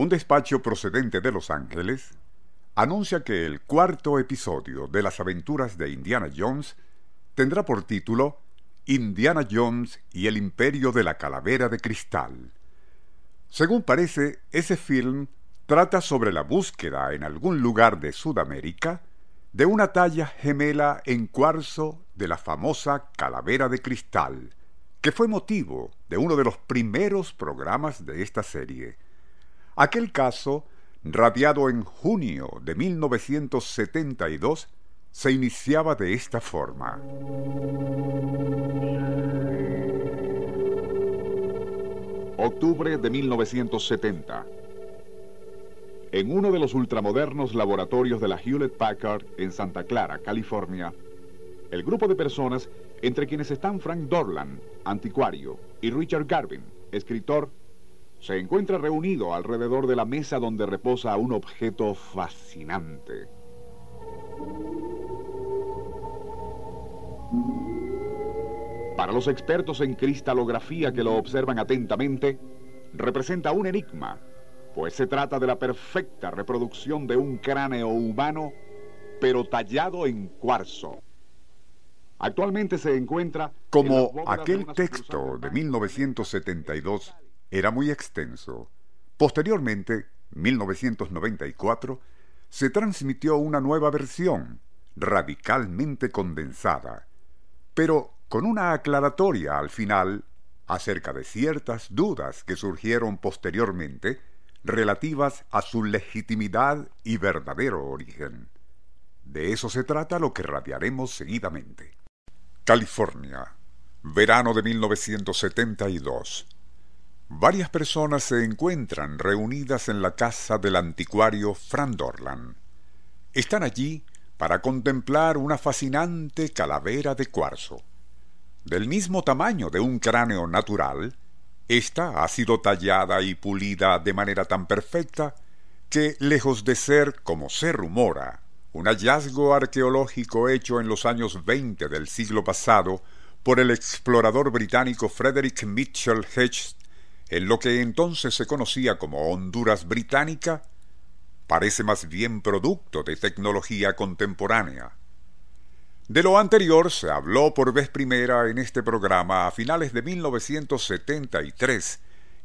Un despacho procedente de Los Ángeles anuncia que el cuarto episodio de las aventuras de Indiana Jones tendrá por título Indiana Jones y el Imperio de la Calavera de Cristal. Según parece, ese film trata sobre la búsqueda en algún lugar de Sudamérica de una talla gemela en cuarzo de la famosa Calavera de Cristal, que fue motivo de uno de los primeros programas de esta serie. Aquel caso, radiado en junio de 1972, se iniciaba de esta forma. Octubre de 1970. En uno de los ultramodernos laboratorios de la Hewlett Packard en Santa Clara, California, el grupo de personas entre quienes están Frank Dorland, anticuario, y Richard Garvin, escritor, se encuentra reunido alrededor de la mesa donde reposa un objeto fascinante. Para los expertos en cristalografía que lo observan atentamente, representa un enigma, pues se trata de la perfecta reproducción de un cráneo humano, pero tallado en cuarzo. Actualmente se encuentra... Como aquel texto de 1972 era muy extenso, posteriormente, 1994, se transmitió una nueva versión, radicalmente condensada, pero con una aclaratoria al final acerca de ciertas dudas que surgieron posteriormente relativas a su legitimidad y verdadero origen. De eso se trata lo que radiaremos seguidamente. California, verano de 1972. Varias personas se encuentran reunidas en la casa del anticuario Fran Dorland. Están allí para contemplar una fascinante calavera de cuarzo. Del mismo tamaño de un cráneo natural, esta ha sido tallada y pulida de manera tan perfecta que, lejos de ser, como se rumora, un hallazgo arqueológico hecho en los años 20 del siglo pasado por el explorador británico Frederick Mitchell Hedges en lo que entonces se conocía como Honduras Británica, parece más bien producto de tecnología contemporánea. De lo anterior se habló por vez primera en este programa a finales de 1973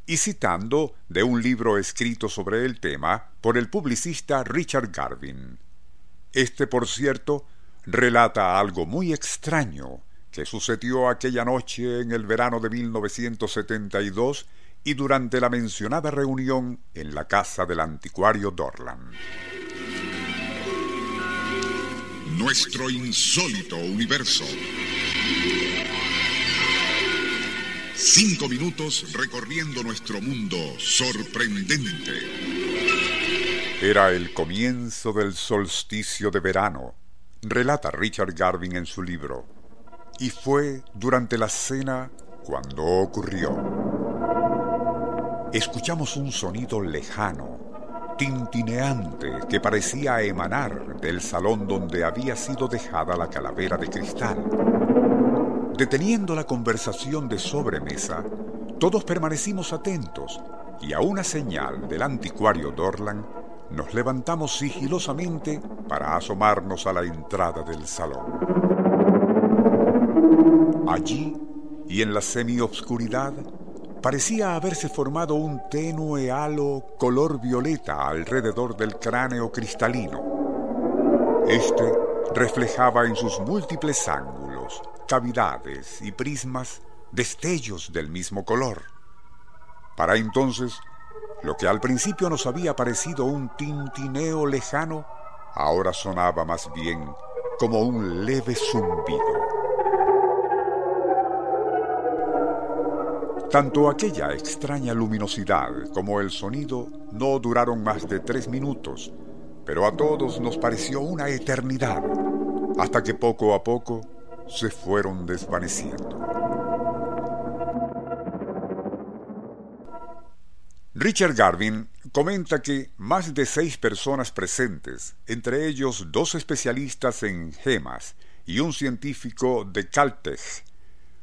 y citando de un libro escrito sobre el tema por el publicista Richard Garvin. Este, por cierto, relata algo muy extraño que sucedió aquella noche en el verano de 1972 y durante la mencionada reunión en la casa del anticuario Dorland. Nuestro insólito universo. Cinco minutos recorriendo nuestro mundo sorprendente. Era el comienzo del solsticio de verano, relata Richard Garvin en su libro, y fue durante la cena cuando ocurrió. Escuchamos un sonido lejano, tintineante que parecía emanar del salón donde había sido dejada la calavera de cristal. Deteniendo la conversación de sobremesa, todos permanecimos atentos y a una señal del anticuario Dorland nos levantamos sigilosamente para asomarnos a la entrada del salón. Allí y en la semiobscuridad parecía haberse formado un tenue halo color violeta alrededor del cráneo cristalino. Este reflejaba en sus múltiples ángulos, cavidades y prismas destellos del mismo color. Para entonces, lo que al principio nos había parecido un tintineo lejano, ahora sonaba más bien como un leve zumbido. Tanto aquella extraña luminosidad como el sonido no duraron más de tres minutos, pero a todos nos pareció una eternidad, hasta que poco a poco se fueron desvaneciendo. Richard Garvin comenta que más de seis personas presentes, entre ellos dos especialistas en gemas y un científico de Caltech,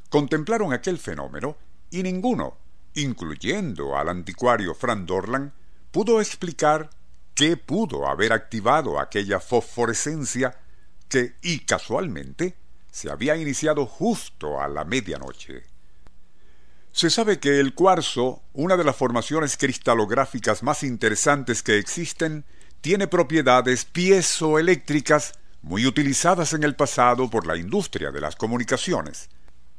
contemplaron aquel fenómeno y ninguno, incluyendo al anticuario Frank Dorland, pudo explicar qué pudo haber activado aquella fosforescencia que, y casualmente, se había iniciado justo a la medianoche. Se sabe que el cuarzo, una de las formaciones cristalográficas más interesantes que existen, tiene propiedades piezoeléctricas muy utilizadas en el pasado por la industria de las comunicaciones.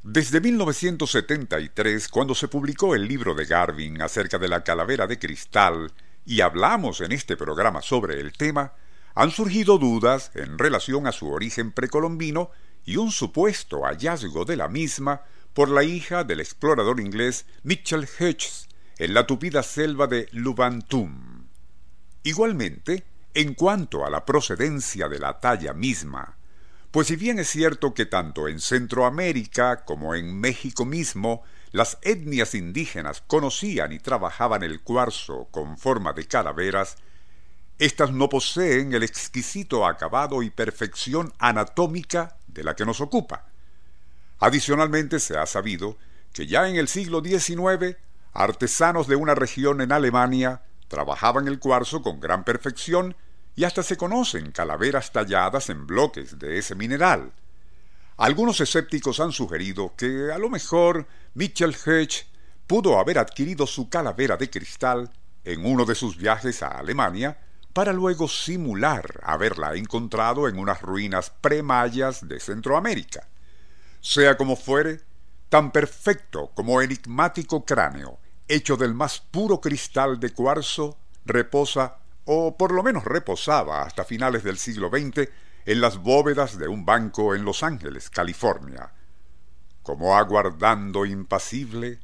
Desde 1973, cuando se publicó el libro de Garvin acerca de la calavera de cristal, y hablamos en este programa sobre el tema, han surgido dudas en relación a su origen precolombino y un supuesto hallazgo de la misma por la hija del explorador inglés Mitchell Hedges en la tupida selva de Lubantum. Igualmente, en cuanto a la procedencia de la talla misma, pues si bien es cierto que tanto en Centroamérica como en México mismo las etnias indígenas conocían y trabajaban el cuarzo con forma de calaveras, éstas no poseen el exquisito acabado y perfección anatómica de la que nos ocupa. Adicionalmente se ha sabido que ya en el siglo XIX artesanos de una región en Alemania trabajaban el cuarzo con gran perfección y hasta se conocen calaveras talladas en bloques de ese mineral. Algunos escépticos han sugerido que a lo mejor Mitchell Hedge pudo haber adquirido su calavera de cristal en uno de sus viajes a Alemania para luego simular haberla encontrado en unas ruinas premayas de Centroamérica. Sea como fuere, tan perfecto como enigmático cráneo, hecho del más puro cristal de cuarzo, reposa, o por lo menos reposaba hasta finales del siglo XX, en las bóvedas de un banco en Los Ángeles, California, como aguardando impasible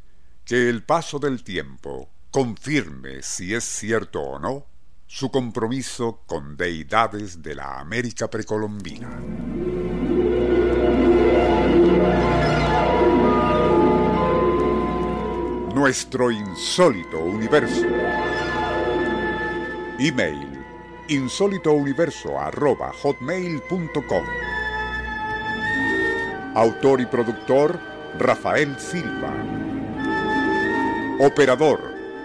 que el paso del tiempo confirme si es cierto o no su compromiso con deidades de la América precolombina. nuestro insólito universo. Email insólitouniverso.com. Autor y productor Rafael Silva. Operador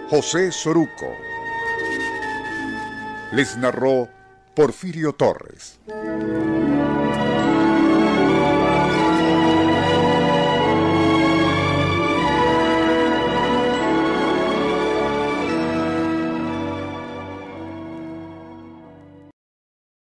José Soruco. Les narró Porfirio Torres.